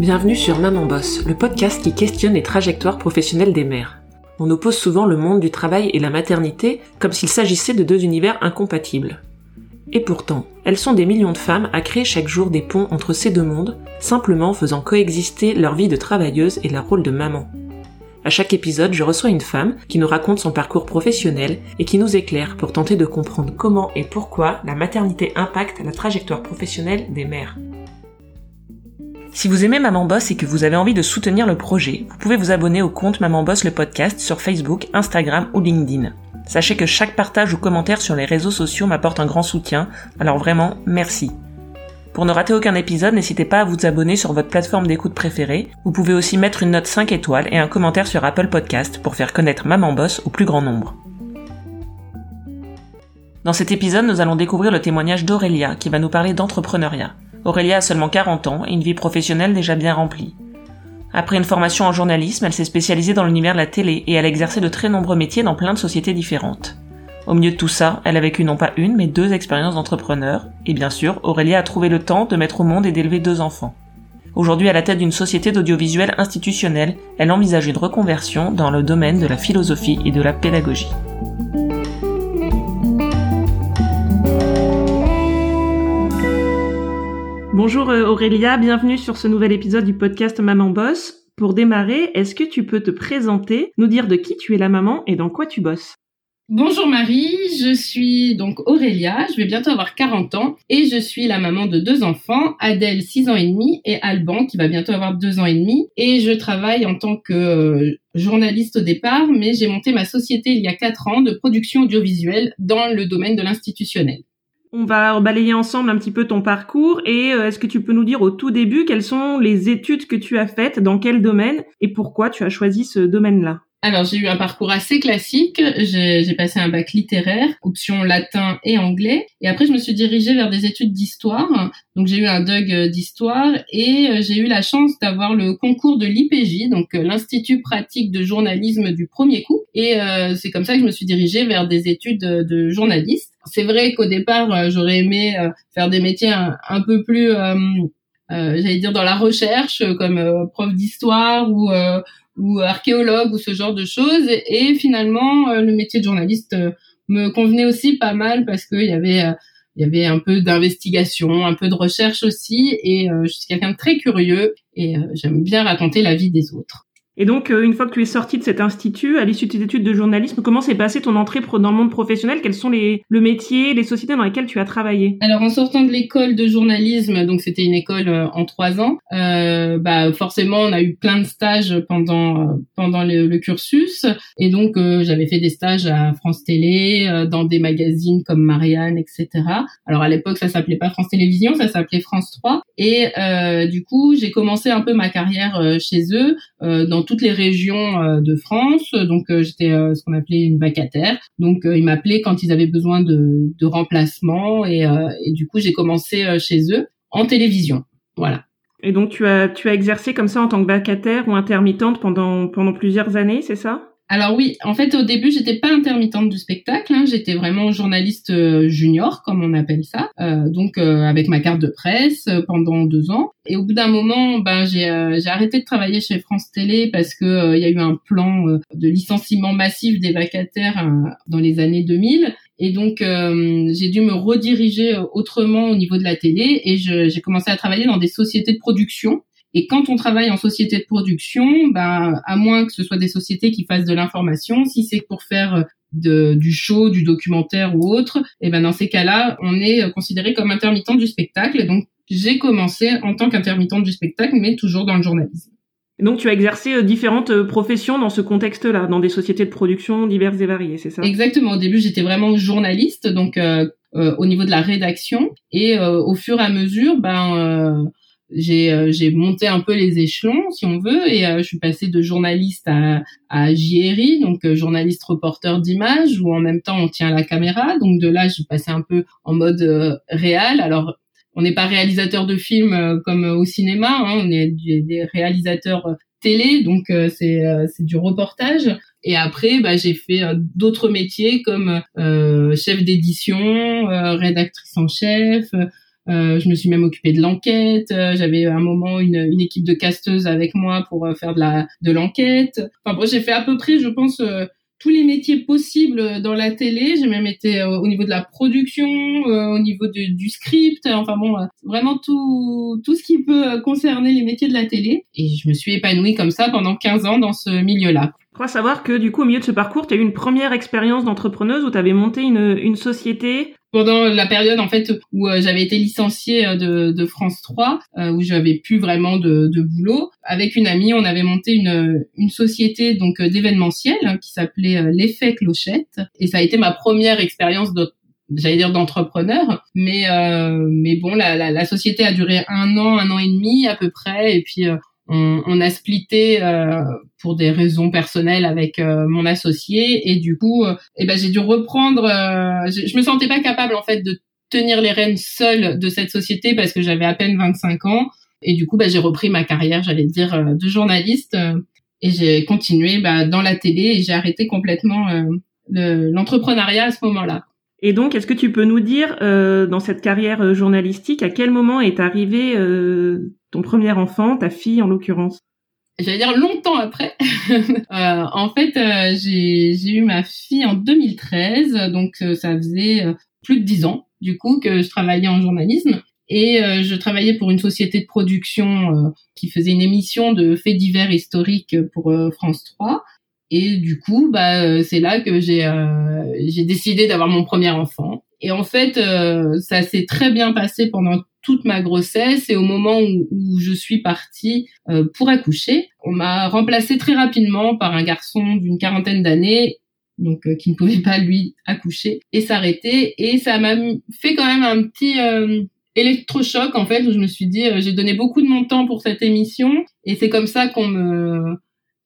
Bienvenue sur Maman Boss, le podcast qui questionne les trajectoires professionnelles des mères. On oppose souvent le monde du travail et la maternité comme s'il s'agissait de deux univers incompatibles. Et pourtant, elles sont des millions de femmes à créer chaque jour des ponts entre ces deux mondes, simplement faisant coexister leur vie de travailleuse et leur rôle de maman. À chaque épisode, je reçois une femme qui nous raconte son parcours professionnel et qui nous éclaire pour tenter de comprendre comment et pourquoi la maternité impacte la trajectoire professionnelle des mères. Si vous aimez Maman Boss et que vous avez envie de soutenir le projet, vous pouvez vous abonner au compte Maman Boss le podcast sur Facebook, Instagram ou LinkedIn. Sachez que chaque partage ou commentaire sur les réseaux sociaux m'apporte un grand soutien, alors vraiment merci. Pour ne rater aucun épisode, n'hésitez pas à vous abonner sur votre plateforme d'écoute préférée. Vous pouvez aussi mettre une note 5 étoiles et un commentaire sur Apple Podcast pour faire connaître Maman Boss au plus grand nombre. Dans cet épisode, nous allons découvrir le témoignage d'Aurélia qui va nous parler d'entrepreneuriat. Aurélia a seulement 40 ans et une vie professionnelle déjà bien remplie. Après une formation en journalisme, elle s'est spécialisée dans l'univers de la télé et elle a exercé de très nombreux métiers dans plein de sociétés différentes. Au milieu de tout ça, elle a vécu non pas une, mais deux expériences d'entrepreneur, et bien sûr, Aurélia a trouvé le temps de mettre au monde et d'élever deux enfants. Aujourd'hui à la tête d'une société d'audiovisuel institutionnel, elle envisage une reconversion dans le domaine de la philosophie et de la pédagogie. Bonjour euh, Aurélia, bienvenue sur ce nouvel épisode du podcast Maman Boss. Pour démarrer, est-ce que tu peux te présenter, nous dire de qui tu es la maman et dans quoi tu bosses? Bonjour Marie, je suis donc Aurélia, je vais bientôt avoir 40 ans et je suis la maman de deux enfants, Adèle 6 ans et demi et Alban qui va bientôt avoir 2 ans et demi et je travaille en tant que euh, journaliste au départ mais j'ai monté ma société il y a 4 ans de production audiovisuelle dans le domaine de l'institutionnel. On va balayer ensemble un petit peu ton parcours et euh, est-ce que tu peux nous dire au tout début quelles sont les études que tu as faites, dans quel domaine et pourquoi tu as choisi ce domaine-là? Alors j'ai eu un parcours assez classique. J'ai passé un bac littéraire, option latin et anglais, et après je me suis dirigée vers des études d'histoire. Donc j'ai eu un DUG d'histoire et euh, j'ai eu la chance d'avoir le concours de l'IPJ, donc euh, l'Institut pratique de journalisme du premier coup. Et euh, c'est comme ça que je me suis dirigée vers des études de journaliste. C'est vrai qu'au départ j'aurais aimé faire des métiers un, peu plus j'allais dire dans la recherche comme prof d'histoire ou ou archéologue ou ce genre de choses. Et, finalement, euh, le métier de journaliste euh, me convenait aussi pas mal parce qu'il y avait euh, il y avait un peu d'investigation, un peu de recherche aussi, et je suis quelqu'un de très curieux et j'aime bien raconter la vie des autres. Et donc, euh, une fois que tu es sorti de cet institut, à l'issue de tes études de journalisme, comment s'est passée ton entrée dans le monde professionnel? Quels sont les, le métier, les sociétés dans lesquelles tu as travaillé? Alors, en sortant de l'école de journalisme, donc c'était une école euh, en trois ans, euh, bah forcément, on a eu plein de stages pendant euh, pendant le, le, cursus, et donc j'avais fait des stages à France Télé, dans des magazines comme Marianne, etc. Alors à l'époque, ça s'appelait pas France Télévisions, ça s'appelait France 3, et du coup, j'ai commencé un peu ma carrière chez eux dans toutes les régions euh, de France. Donc euh, j'étais euh, ce qu'on appelait une vacataire. Donc ils m'appelaient quand ils avaient besoin de, remplacement et, et du coup j'ai commencé chez eux en télévision. Voilà. Et donc tu as tu as exercé comme ça en tant que vacataire ou intermittente pendant pendant plusieurs années, c'est ça? Alors oui, en fait au début j'étais pas intermittente du spectacle, hein. j'étais vraiment journaliste euh, junior comme on appelle ça, euh, donc euh, avec ma carte de presse pendant deux ans. Et au bout d'un moment, ben j'ai arrêté de travailler chez France Télé parce que il y a eu un plan de licenciement massif des vacataires dans les années 2000. Et donc, j'ai dû me rediriger autrement au niveau de la télé et j'ai commencé à travailler dans des sociétés de production et quand on travaille en société de production, ben, à moins que ce soit des sociétés qui fassent de l'information, si c'est pour faire euh, de, du show, du documentaire ou autre, et eh ben dans ces cas-là, on est euh, considéré comme intermittent du spectacle. Donc, j'ai commencé en tant qu'intermittent du spectacle, mais toujours dans le journalisme. Donc, tu as exercé euh, différentes professions dans ce contexte-là, dans des sociétés de production diverses et variées, c'est ça? Exactement. Au début, j'étais vraiment journaliste, donc euh, au niveau de la rédaction, et au fur et à mesure, ben j'ai euh, j'ai monté un peu les échelons si on veut et euh, je suis passée de journaliste à à JRI donc euh, journaliste reporter d'image où en même temps on tient la caméra. Donc de là je suis passée un peu en mode réel. Alors on n'est pas réalisateur de films comme au cinéma hein, on est des, réalisateurs télé donc c'est du reportage. Et après bah, j'ai fait d'autres métiers comme chef d'édition rédactrice en chef je me suis même occupée de l'enquête. J'avais à un moment une, une, équipe de casteuses avec moi pour faire de la de l'enquête. Enfin bon, j'ai fait à peu près, je pense, tous les métiers possibles dans la télé. J'ai même été au niveau de la production, au niveau du script. Enfin bon, vraiment tout tout ce qui peut concerner les métiers de la télé. Et je me suis épanouie comme ça pendant 15 ans dans ce milieu-là. Je crois savoir que du coup, au milieu de ce parcours, tu as eu une première expérience d'entrepreneuse où tu avais monté une, une société pendant la période en fait où euh, j'avais été licenciée euh, de, de France 3 euh, où j'avais plus vraiment de, de, boulot. Avec une amie on avait monté une, une société donc d'événementiel hein, qui s'appelait l'effet clochette. Et ça a été ma première expérience de j'allais dire d'entrepreneur. Mais mais bon la, la, la, société a duré un an un an et demi à peu près. Et puis on, on, a splitté euh, pour des raisons personnelles avec euh, mon associé. Et du coup, euh, eh ben j'ai dû reprendre. Je, je, me sentais pas capable en fait de tenir les rênes seule de cette société parce que j'avais à peine 25 ans et du coup, bah, j'ai repris ma carrière, j'allais dire, de journaliste et j'ai continué bah, dans la télé et j'ai arrêté complètement l'entrepreneuriat à ce moment-là. Et donc, est-ce que tu peux nous dire, euh, dans cette carrière journalistique, à quel moment est arrivé euh, ton premier enfant, ta fille en l'occurrence? J'allais dire longtemps après. euh, en fait, euh, j'ai eu ma fille en 2013, donc euh, ça faisait plus de dix ans du coup que je travaillais en journalisme. Et je travaillais pour une société de production qui faisait une émission de faits divers historiques pour France 3. Et du coup, bah, euh, c'est là que j'ai euh, j'ai décidé d'avoir mon premier enfant. Et en fait, euh, ça s'est très bien passé pendant toute ma grossesse et au moment où, où je suis partie pour accoucher, on m'a remplacé très rapidement par un garçon d'une quarantaine d'années donc qui ne pouvait pas lui accoucher et s'arrêter. Et ça m'a fait quand même un petit électrochoc en fait où je me suis dit j'ai donné beaucoup de mon temps pour cette émission et c'est comme ça qu'on me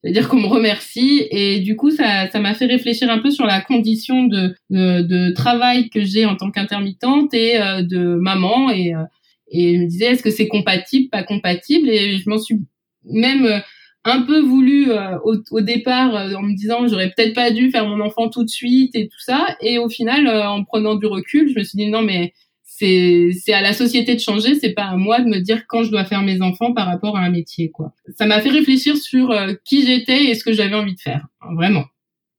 c'est-à-dire qu'on me remercie. Et du coup ça ça m'a fait réfléchir un peu sur la condition de de, de travail que j'ai en tant qu'intermittente et euh, de maman. Et euh, et je me disais est-ce que c'est compatible pas compatible? Et je m'en suis même euh, un peu voulu au, au, départ en me disant j'aurais peut-être pas dû faire mon enfant tout de suite et tout ça et au final en prenant du recul je me suis dit non mais c'est c'est à la société de changer, c'est pas à moi de me dire quand je dois faire mes enfants par rapport à un métier quoi. Ça m'a fait réfléchir sur euh, qui j'étais et ce que j'avais envie de faire, vraiment.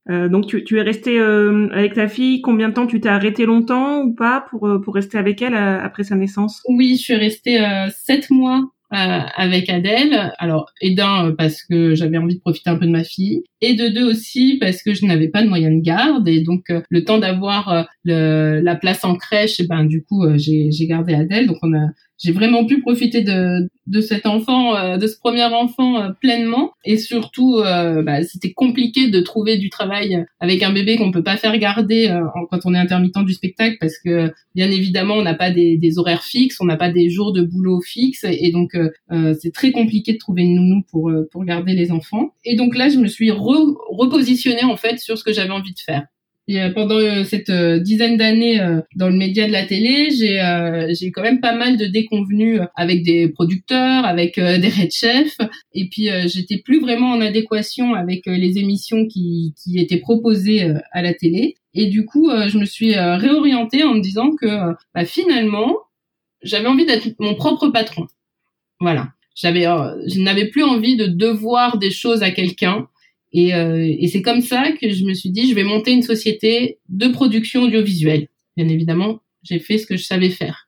Euh, donc tu, tu es resté euh, avec ta fille. Combien de temps tu t'es arrêté longtemps ou pas pour pour rester avec elle après sa naissance? Oui, je suis restée sept mois euh, avec Adèle. Alors, et d'un, euh, parce que j'avais envie de profiter un peu de ma fille, et de deux aussi parce que je n'avais pas de moyens de garde, et donc euh, le temps d'avoir la place en crèche, eh ben du coup j'ai gardé Adèle, donc on a j'ai vraiment pu profiter de, de cet enfant, euh, de ce premier enfant euh, pleinement. Et surtout, euh, bah, c'était compliqué de trouver du travail avec un bébé qu'on peut pas faire garder quand on est intermittent du spectacle parce que bien évidemment, on n'a pas des, horaires fixes, on n'a pas des jours de boulot fixes. Et donc, c'est très compliqué de trouver une nounou pour, pour garder les enfants. Et donc là, je me suis repositionnée en fait sur ce que j'avais envie de faire. Euh, pendant euh, cette euh, dizaine d'années dans le média de la télé, j'ai j'ai quand même pas mal de déconvenus avec des producteurs, avec des red chefs, et puis j'étais plus vraiment en adéquation avec les émissions qui qui étaient proposées à la télé. Et du coup, je me suis réorientée en me disant que bah, finalement, j'avais envie d'être mon propre patron. Voilà. J'avais, je n'avais plus envie de devoir des choses à quelqu'un. Et, euh, et c'est comme ça que je me suis dit, je vais monter une société de production audiovisuelle. Bien évidemment, j'ai fait ce que je savais faire.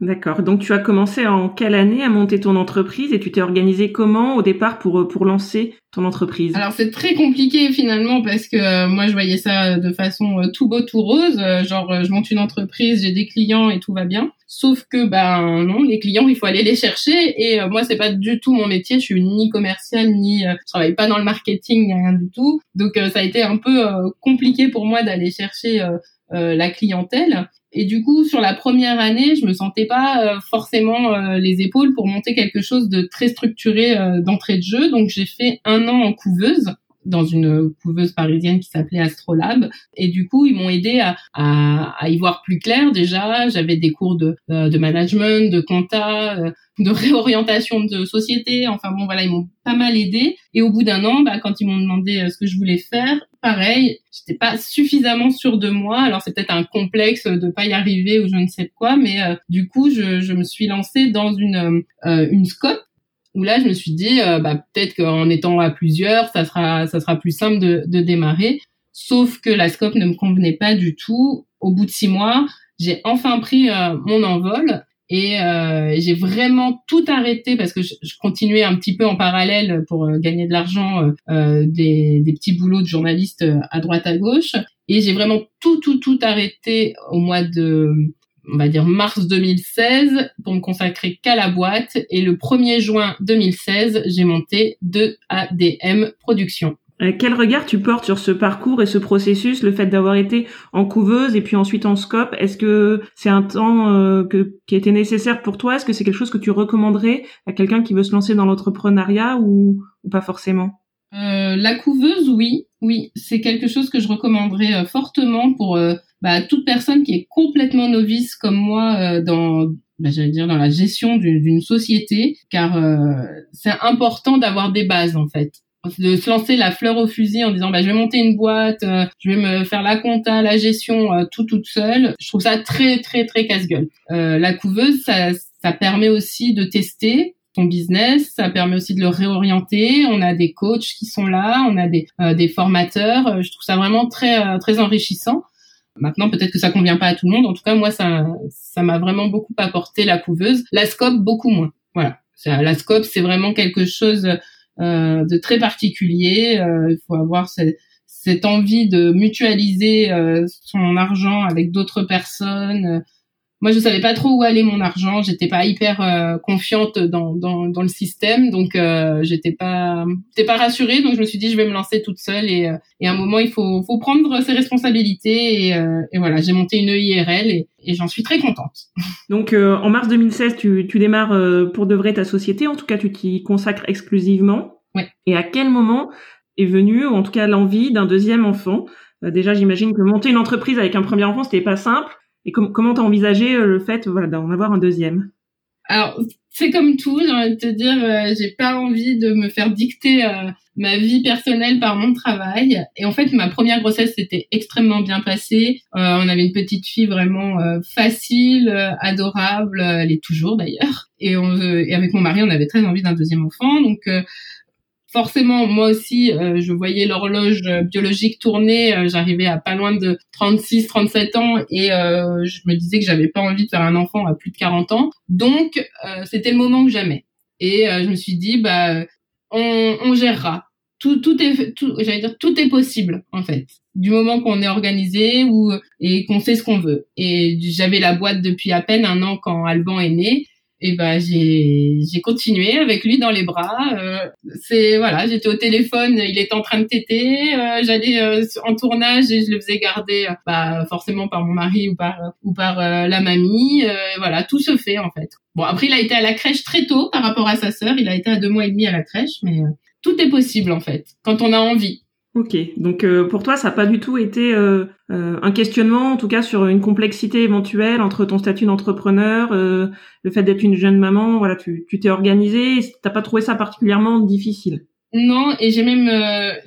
D'accord. Donc tu as commencé en quelle année à monter ton entreprise et tu t'es organisé comment au départ pour euh, pour lancer ton entreprise? Alors c'est très compliqué finalement parce que euh, moi je voyais ça de façon tout beau tout rose, genre je monte une entreprise, j'ai des clients et tout va bien. Sauf que ben non, les clients, il faut aller les chercher et euh, moi c'est pas du tout mon métier, je suis ni commercial ni euh, je travaille pas dans le marketing rien du tout. Donc euh, ça a été un peu compliqué pour moi d'aller chercher la clientèle et du coup sur la première année, je me sentais pas forcément les épaules pour monter quelque chose de très structuré d'entrée de jeu. Donc j'ai fait un an en couveuse dans une couveuse parisienne qui s'appelait Astrolab. Et du coup, ils m'ont aidé à, à, à, y voir plus clair déjà. J'avais des cours de, euh, de management, de compta, euh, de réorientation de société. Enfin bon, voilà, ils m'ont pas mal aidé. Et au bout d'un an, bah, quand ils m'ont demandé euh, ce que je voulais faire, pareil, j'étais pas suffisamment sûre de moi. Alors c'est peut-être un complexe de pas y arriver ou je ne sais quoi, mais du coup je, me suis lancée dans une une scope où là je me suis dit bah, peut-être qu'en étant à plusieurs ça sera ça sera plus simple de, de démarrer. Sauf que la scope ne me convenait pas du tout. Au bout de six mois j'ai enfin pris mon envol et euh, j'ai vraiment tout arrêté parce que je, continuais un petit peu en parallèle pour euh, gagner de l'argent euh, des, des, petits boulots de journaliste à droite à gauche. Et j'ai vraiment tout, tout, tout arrêté au mois de, on va dire, mars 2016 pour me consacrer qu'à la boîte. Et le 1er juin 2016, j'ai monté de ADM Productions. Euh, quel regard tu portes sur ce parcours et ce processus, le fait d'avoir été en couveuse et puis ensuite en scope Est-ce que c'est un temps euh, que, qui été nécessaire pour toi? Est-ce que c'est quelque chose que tu recommanderais à quelqu'un qui veut se lancer dans l'entrepreneuriat ou, pas forcément? Euh, La couveuse, oui, oui, c'est quelque chose que je recommanderais fortement pour bah, toute personne qui est complètement novice comme moi dans bah, j'allais dire dans la gestion d'une société, car c'est important d'avoir des bases en fait de se lancer la fleur au fusil en disant bah je vais monter une boîte, euh, je vais me faire la compta, la gestion euh, tout toute seule. Je trouve ça très très très casse-gueule. Euh, la couveuse ça ça permet aussi de tester ton business, ça permet aussi de le réorienter. On a des coachs qui sont là, on a des des formateurs. Je trouve ça vraiment très très enrichissant. Maintenant, peut-être que ça convient pas à tout le monde. En tout cas, moi, ça, ça m'a vraiment beaucoup apporté la couveuse. La scope, beaucoup moins. Voilà. La scope, c'est vraiment quelque chose euh, de très particulier. Euh, il faut avoir cette, cette envie de mutualiser euh, son argent avec d'autres personnes. Moi, je savais pas trop où aller mon argent. J'étais pas hyper confiante dans, dans, dans, le système, donc euh, j'étais pas, j'étais pas rassurée. Donc je me suis dit, je vais me lancer toute seule et, et à un moment, il faut, faut prendre ses responsabilités. Et, et voilà, j'ai monté une EIRL et, et j'en suis très contente. Donc euh, en mars 2016, tu, tu démarres euh, pour de vrai ta société, en tout cas tu t'y consacres exclusivement. Ouais. Et à quel moment est venue, ou en tout cas l'envie d'un deuxième enfant? Euh, Déjà j'imagine que monter une entreprise avec un premier enfant, c'était pas simple. Et comment t'as envisagé le fait voilà, d'en avoir un deuxième? Alors, c'est comme tout, j'ai envie de te dire, euh, j'ai pas envie de me faire dicter euh, ma vie personnelle par mon travail. Et en fait, ma première grossesse s'était extrêmement bien passée. Euh, on avait une petite fille vraiment facile, adorable, elle est toujours d'ailleurs. Et, et avec mon mari, on avait très envie d'un deuxième enfant. Donc, forcément, moi aussi, euh, je voyais l'horloge biologique tourner. Euh, j'arrivais à pas loin de 36, 37 ans et euh, je me disais que j'avais pas envie de faire un enfant à plus de 40 ans. Donc, c'était le moment que jamais. Et je me suis dit, bah, on, on gérera. Tout, tout est, tout, j'allais dire, tout est possible en fait. Du moment qu'on est organisé ou et qu'on sait ce qu'on veut. Et j'avais la boîte depuis à peine un an quand Alban est né et ben j'ai j'ai continué avec lui dans les bras. Euh, c'est voilà, j'étais au téléphone, il était en train de téter, euh, j'allais euh, en tournage et je le faisais garder, bah forcément par mon mari ou par ou par la mamie. voilà, tout se fait en fait. Bon après il a été à la crèche très tôt par rapport à sa sœur, il a été à deux mois et demi à la crèche, mais tout est possible en fait quand on a envie. Ok, donc euh, pour toi, ça n'a pas du tout été euh, euh, un questionnement, en tout cas sur une complexité éventuelle entre ton statut d'entrepreneur, le fait d'être une jeune maman, voilà, tu t'es organisée, t'as pas trouvé ça particulièrement difficile? Non, et j'ai même,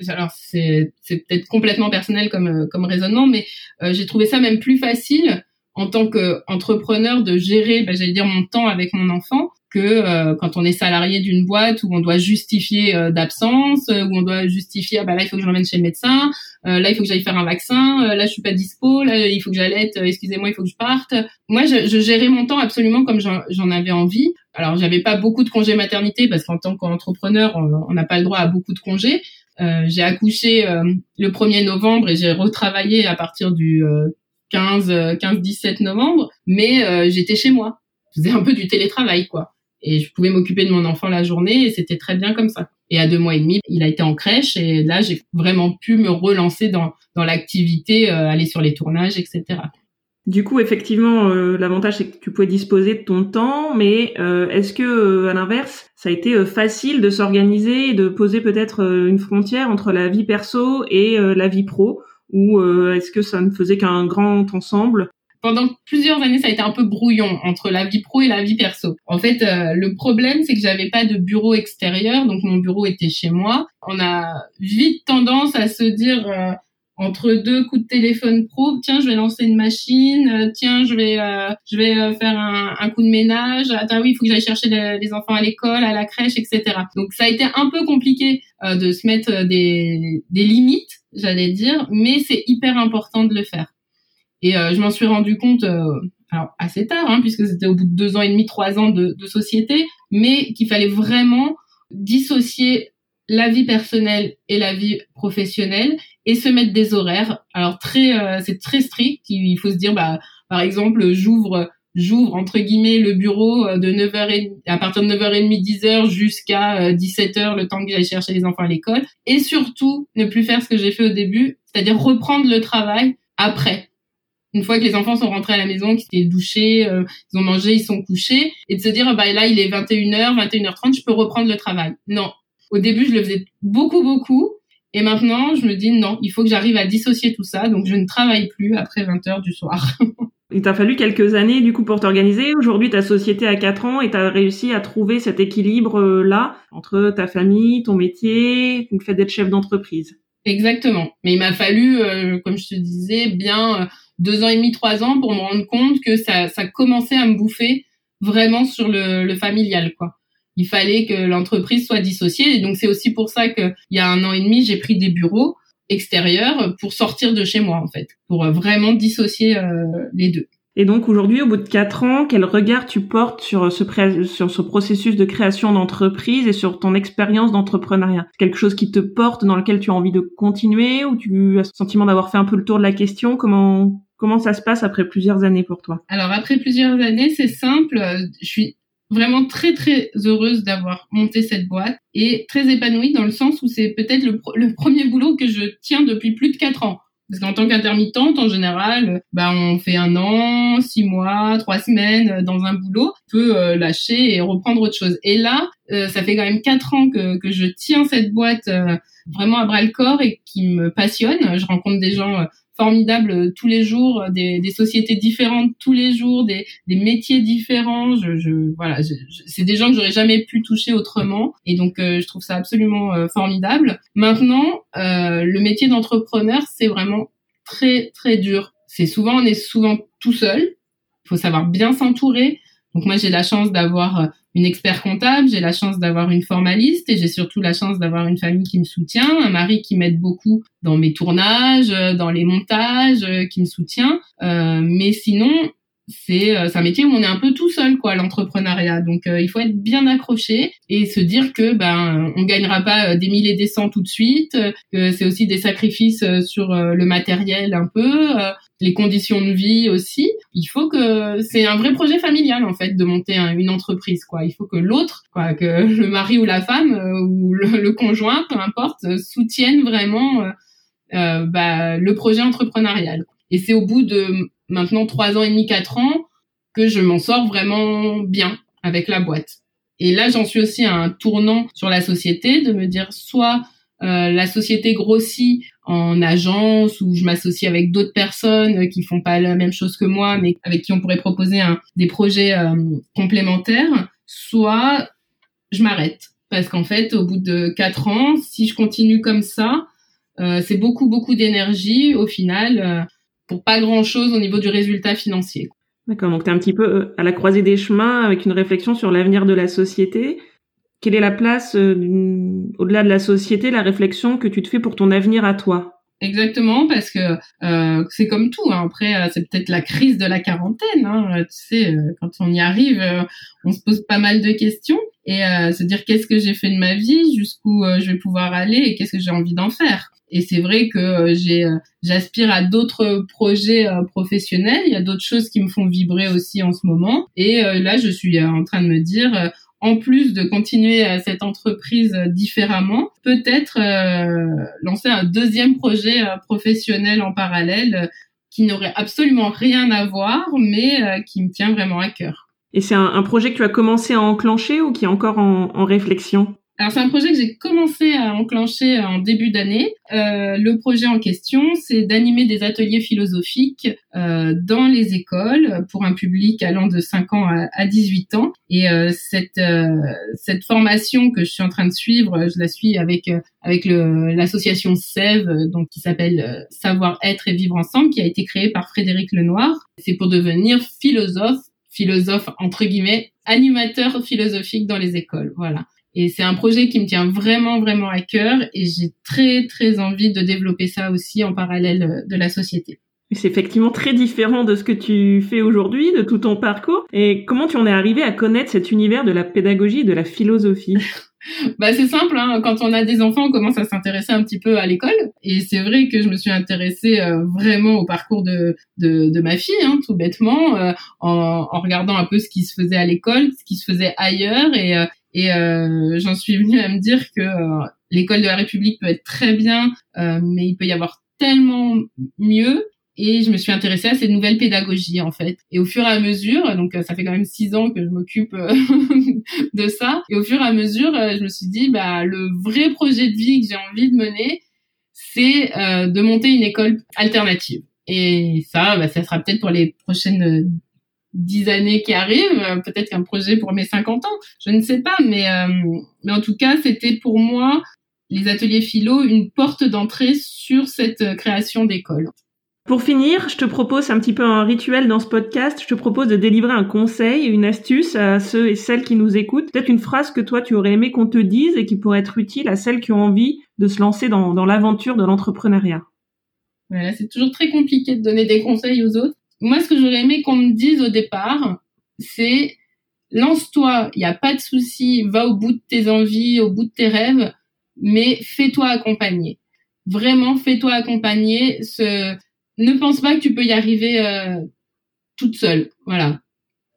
alors c'est peut-être complètement personnel comme comme raisonnement, mais j'ai trouvé ça même plus facile en tant qu'entrepreneur de gérer, bah, j'allais dire mon temps avec mon enfant, que euh, quand on est salarié d'une boîte où on doit justifier euh, d'absence, euh, où on doit justifier ah bah là il faut que je l'emmène chez le médecin, là il faut que j'aille faire un vaccin, là je suis pas dispo, là il faut que j'allaite, excusez-moi il faut que je parte. Moi je, je gérais mon temps absolument comme j'en avais envie. Alors j'avais pas beaucoup de congés maternité parce qu'en tant qu'entrepreneur on n'a pas le droit à beaucoup de congés. j'ai accouché le 1er novembre et j'ai retravaillé à partir du 15 15 17 novembre, mais j'étais chez moi. Je faisais un peu du télétravail quoi et je pouvais m'occuper de mon enfant la journée et c'était très bien comme ça. Et à deux mois et demi, il a été en crèche et là, j'ai vraiment pu me relancer dans, dans l'activité, euh, aller sur les tournages, etc. Du coup, effectivement, euh, l'avantage c'est que tu pouvais disposer de ton temps, mais euh, est-ce que, à l'inverse, ça a été facile de s'organiser et de poser peut-être une frontière entre la vie perso et la vie pro, ou est-ce que ça ne faisait qu'un grand ensemble? Pendant plusieurs années, ça a été un peu brouillon entre la vie pro et la vie perso. En fait, euh, le problème, c'est que j'avais pas de bureau extérieur, donc mon bureau était chez moi. On a vite tendance à se dire, euh, entre deux coups de téléphone pro, tiens, je vais lancer une machine, euh, tiens, je vais, euh, je vais euh, faire un, un, coup de ménage, attends, oui, il faut que j'aille chercher les, enfants à l'école, à la crèche, etc. Donc ça a été un peu compliqué de se mettre des, des limites, j'allais dire, mais c'est hyper important de le faire. Et je m'en suis rendu compte alors assez tard, hein, puisque c'était au bout de deux ans et demi, trois ans de, de société, mais qu'il fallait vraiment dissocier la vie personnelle et la vie professionnelle et se mettre des horaires. Alors très, euh, c'est très strict. Il faut se dire, bah, par exemple, j'ouvre, j'ouvre entre guillemets le bureau euh, de 9h à partir de 9h30, 10h jusqu'à 17h, euh, le temps que j'aille chercher les enfants à l'école. Et surtout, ne plus faire ce que j'ai fait au début, c'est-à-dire reprendre le travail après. Une fois que les enfants sont rentrés à la maison, qu'ils étaient douchés, ils ont mangé, ils sont couchés, et de se dire, bah là, il est 21h, 21h30, je peux reprendre le travail. Non, au début, je le faisais beaucoup, beaucoup. Et maintenant, je me dis non, il faut que j'arrive à dissocier tout ça. Donc, je ne travaille plus après 20 heures du soir. il t'a fallu quelques années, du coup, pour t'organiser. Aujourd'hui, ta société a 4 ans et tu as réussi à trouver cet équilibre-là euh, entre ta famille, ton métier, le fait d'être chef d'entreprise. Exactement. Mais il m'a fallu, euh, comme je te disais, bien euh, deux ans et demi, trois ans pour me rendre compte que ça, ça commençait à me bouffer vraiment sur le, le familial, quoi il fallait que l'entreprise soit dissociée. Et donc c'est aussi pour ça qu'il y a un an et demi, j'ai pris des bureaux extérieurs pour sortir de chez moi en fait, pour vraiment dissocier euh, les deux. Et donc aujourd'hui, au bout de quatre ans, quel regard tu portes sur ce, sur ce processus de création d'entreprise et sur ton expérience d'entrepreneuriat? Quelque chose qui te porte, dans lequel tu as envie de continuer ou tu as le sentiment d'avoir fait un peu le tour de la question? Comment comment ça se passe après plusieurs années pour toi? Alors après plusieurs années, c'est simple. Je suis vraiment très très heureuse d'avoir monté cette boîte et très épanouie dans le sens où c'est peut-être le, premier boulot que je tiens depuis plus de quatre ans. Parce qu'en tant qu'intermittente, en général, bah, on fait un an, six mois, trois semaines dans un boulot, on peut euh, lâcher et reprendre autre chose. Et là, euh, ça fait quand même quatre ans que, je tiens cette boîte euh, vraiment à bras le corps et qui me passionne. Je rencontre des gens formidable euh, tous les jours, euh, des, des, sociétés différentes tous les jours, des, des métiers différents. Je, je voilà, c'est des gens que j'aurais jamais pu toucher autrement, et donc euh, je trouve ça absolument formidable. Maintenant, le métier d'entrepreneur, c'est vraiment très très dur. C'est souvent, on est souvent tout seul. Il faut savoir bien s'entourer. Donc moi, j'ai la chance d'avoir une expert comptable, j'ai la chance d'avoir une formaliste et j'ai surtout la chance d'avoir une famille qui me soutient, un mari qui m'aide beaucoup dans mes tournages, euh, dans les montages, euh, qui me soutient. Euh, mais sinon, c'est un métier où on est un peu tout seul quoi l'entrepreneuriat donc il faut être bien accroché et se dire que ben on gagnera pas des milliers des cents tout de suite que c'est aussi des sacrifices sur le matériel un peu les conditions de vie aussi. Il faut que c'est un vrai projet familial en fait de monter une entreprise quoi. Il faut que l'autre, quoi, que le mari ou la femme euh, ou le, conjoint, peu importe, soutienne vraiment euh, euh, bah, le projet entrepreneurial. Et c'est au bout de maintenant trois ans et demi, quatre ans que je m'en sors vraiment bien avec la boîte. Et là, j'en suis aussi à un tournant sur la société de me dire soit euh, la société grossit en agence où je m'associe avec d'autres personnes qui font pas la même chose que moi, mais avec qui on pourrait proposer un, des projets euh, complémentaires, soit je m'arrête. Parce qu'en fait, au bout de quatre ans, si je continue comme ça, euh, c'est beaucoup, beaucoup d'énergie au final pour pas grand-chose au niveau du résultat financier. D'accord, donc tu es un petit peu à la croisée des chemins avec une réflexion sur l'avenir de la société quelle est la place, euh, au-delà de la société, la réflexion que tu te fais pour ton avenir à toi? Exactement, parce que euh, c'est comme tout. Hein. Après, euh, c'est peut-être la crise de la quarantaine. Hein. Tu sais, quand on y arrive, on se pose pas mal de questions et se dire qu'est-ce que j'ai fait de ma vie, jusqu'où je vais pouvoir aller et qu'est-ce que j'ai envie d'en faire. Et c'est vrai que j'ai, j'aspire à d'autres projets professionnels. Il y a d'autres choses qui me font vibrer aussi en ce moment. Et là, je suis en train de me dire en plus de continuer cette entreprise différemment, peut-être euh, lancer un deuxième projet euh, professionnel en parallèle euh, qui n'aurait absolument rien à voir, mais qui me tient vraiment à cœur. Et c'est un, projet que tu as commencé à enclencher ou qui est encore en, réflexion? Alors c'est un projet que j'ai commencé à enclencher en début d'année. Euh, le projet en question, c'est d'animer des ateliers philosophiques euh, dans les écoles pour un public allant de 5 ans à, 18 ans. Et euh, cette euh, cette formation que je suis en train de suivre, je la suis avec euh, avec l'association SEV, donc qui s'appelle Savoir être et vivre ensemble, qui a été créée par Frédéric Lenoir. C'est pour devenir philosophe, philosophe entre guillemets, animateur philosophique dans les écoles. Voilà. Et c'est un projet qui me tient vraiment, vraiment à cœur et j'ai très, très envie de développer ça aussi en parallèle euh, de la société. C'est effectivement très différent de ce que tu fais aujourd'hui, de tout ton parcours. Et comment tu en es arrivé à connaître cet univers de la pédagogie, de la philosophie? Bah c'est simple, hein. quand on a des enfants, on commence à s'intéresser un petit peu à l'école. Et c'est vrai que je me suis intéressée euh, vraiment au parcours de, de, de ma fille, hein, tout bêtement, euh, en, en, regardant un peu ce qui se faisait à l'école, ce qui se faisait ailleurs. Et, et euh, j'en suis venue à me dire que euh, l'école de la République peut être très bien, euh, mais il peut y avoir tellement mieux. Et je me suis intéressée à ces nouvelles pédagogies en fait. Et au fur et à mesure, donc ça fait quand même six ans que je m'occupe de ça. Et au fur et à mesure, je me suis dit, bah le vrai projet de vie que j'ai envie de mener, c'est de monter une école alternative. Et ça, bah, ça sera peut-être pour les prochaines dix années qui arrivent, euh, peut-être qu'un projet pour mes 50 ans, je ne sais pas, mais, euh, mais en tout cas, c'était pour moi, les ateliers philo, une porte d'entrée sur cette euh, création d'école. Pour finir, je te propose un petit peu un rituel dans ce podcast. Je te propose de délivrer un conseil, une astuce à ceux et celles qui nous écoutent. Peut-être une phrase que toi tu aurais aimé qu'on te dise et qui pourrait être utile à celles qui ont envie de se lancer dans, dans l'aventure de l'entrepreneuriat. Ouais, c'est toujours très compliqué de donner des conseils aux autres moi, ce que j'aurais aimé qu'on me dise au départ, c'est lance-toi, il n'y a pas de souci, va au bout de tes envies, au bout de tes rêves, mais fais-toi accompagner. Vraiment, fais-toi accompagner. Ce... Ne pense pas que tu peux y arriver euh, toute seule. Voilà.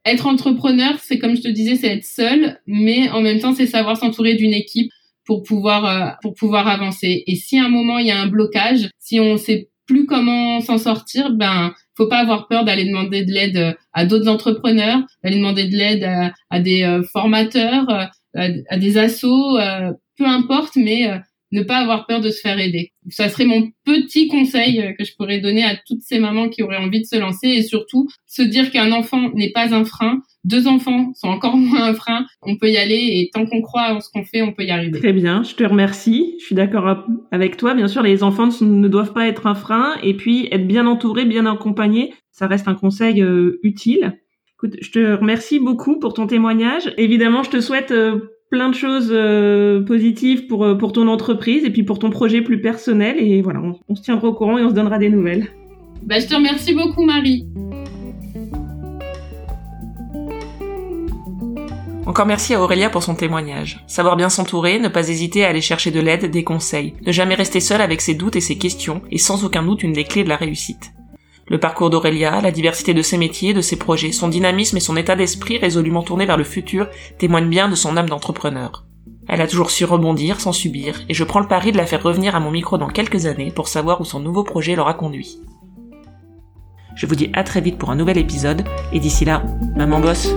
Être entrepreneur, c'est comme je te disais, c'est être seul, mais en même temps, c'est savoir s'entourer d'une équipe pour pouvoir euh, pour pouvoir avancer. Et si à un moment il y a un blocage, si on sait plus comment s'en sortir, ben faut pas avoir peur d'aller demander de l'aide euh, à d'autres entrepreneurs, d'aller demander de l'aide à, des euh, formateurs, euh, à, des assos, peu importe, mais ne pas avoir peur de se faire aider. Ça serait mon petit conseil que je pourrais donner à toutes ces mamans qui auraient envie de se lancer et surtout se dire qu'un enfant n'est pas un frein. Deux enfants sont encore moins un frein. On peut y aller et tant qu'on croit en ce qu'on fait, on peut y arriver. Très bien, je te remercie. Je suis d'accord avec toi. Bien sûr, les enfants ne doivent pas être un frein et puis être bien entourés, bien accompagnés, ça reste un conseil euh, utile. Écoute, je te remercie beaucoup pour ton témoignage. Évidemment, je te souhaite euh, plein de choses euh, positives pour, pour ton entreprise et puis pour ton projet plus personnel. Et voilà, on, se tiendra au courant et on se donnera des nouvelles. Bah, je te remercie beaucoup, Marie. Encore merci à Aurélia pour son témoignage. Savoir bien s'entourer, ne pas hésiter à aller chercher de l'aide, des conseils, ne jamais rester seul avec ses doutes et ses questions, est sans aucun doute une des clés de la réussite. Le parcours d'Aurélia, la diversité de ses métiers, de ses projets, son dynamisme et son état d'esprit résolument tourné vers le futur témoignent bien de son âme d'entrepreneur. Elle a toujours su rebondir sans subir, et je prends le pari de la faire revenir à mon micro dans quelques années pour savoir où son nouveau projet l'aura conduit. Je vous dis à très vite pour un nouvel épisode, et d'ici là, maman bosse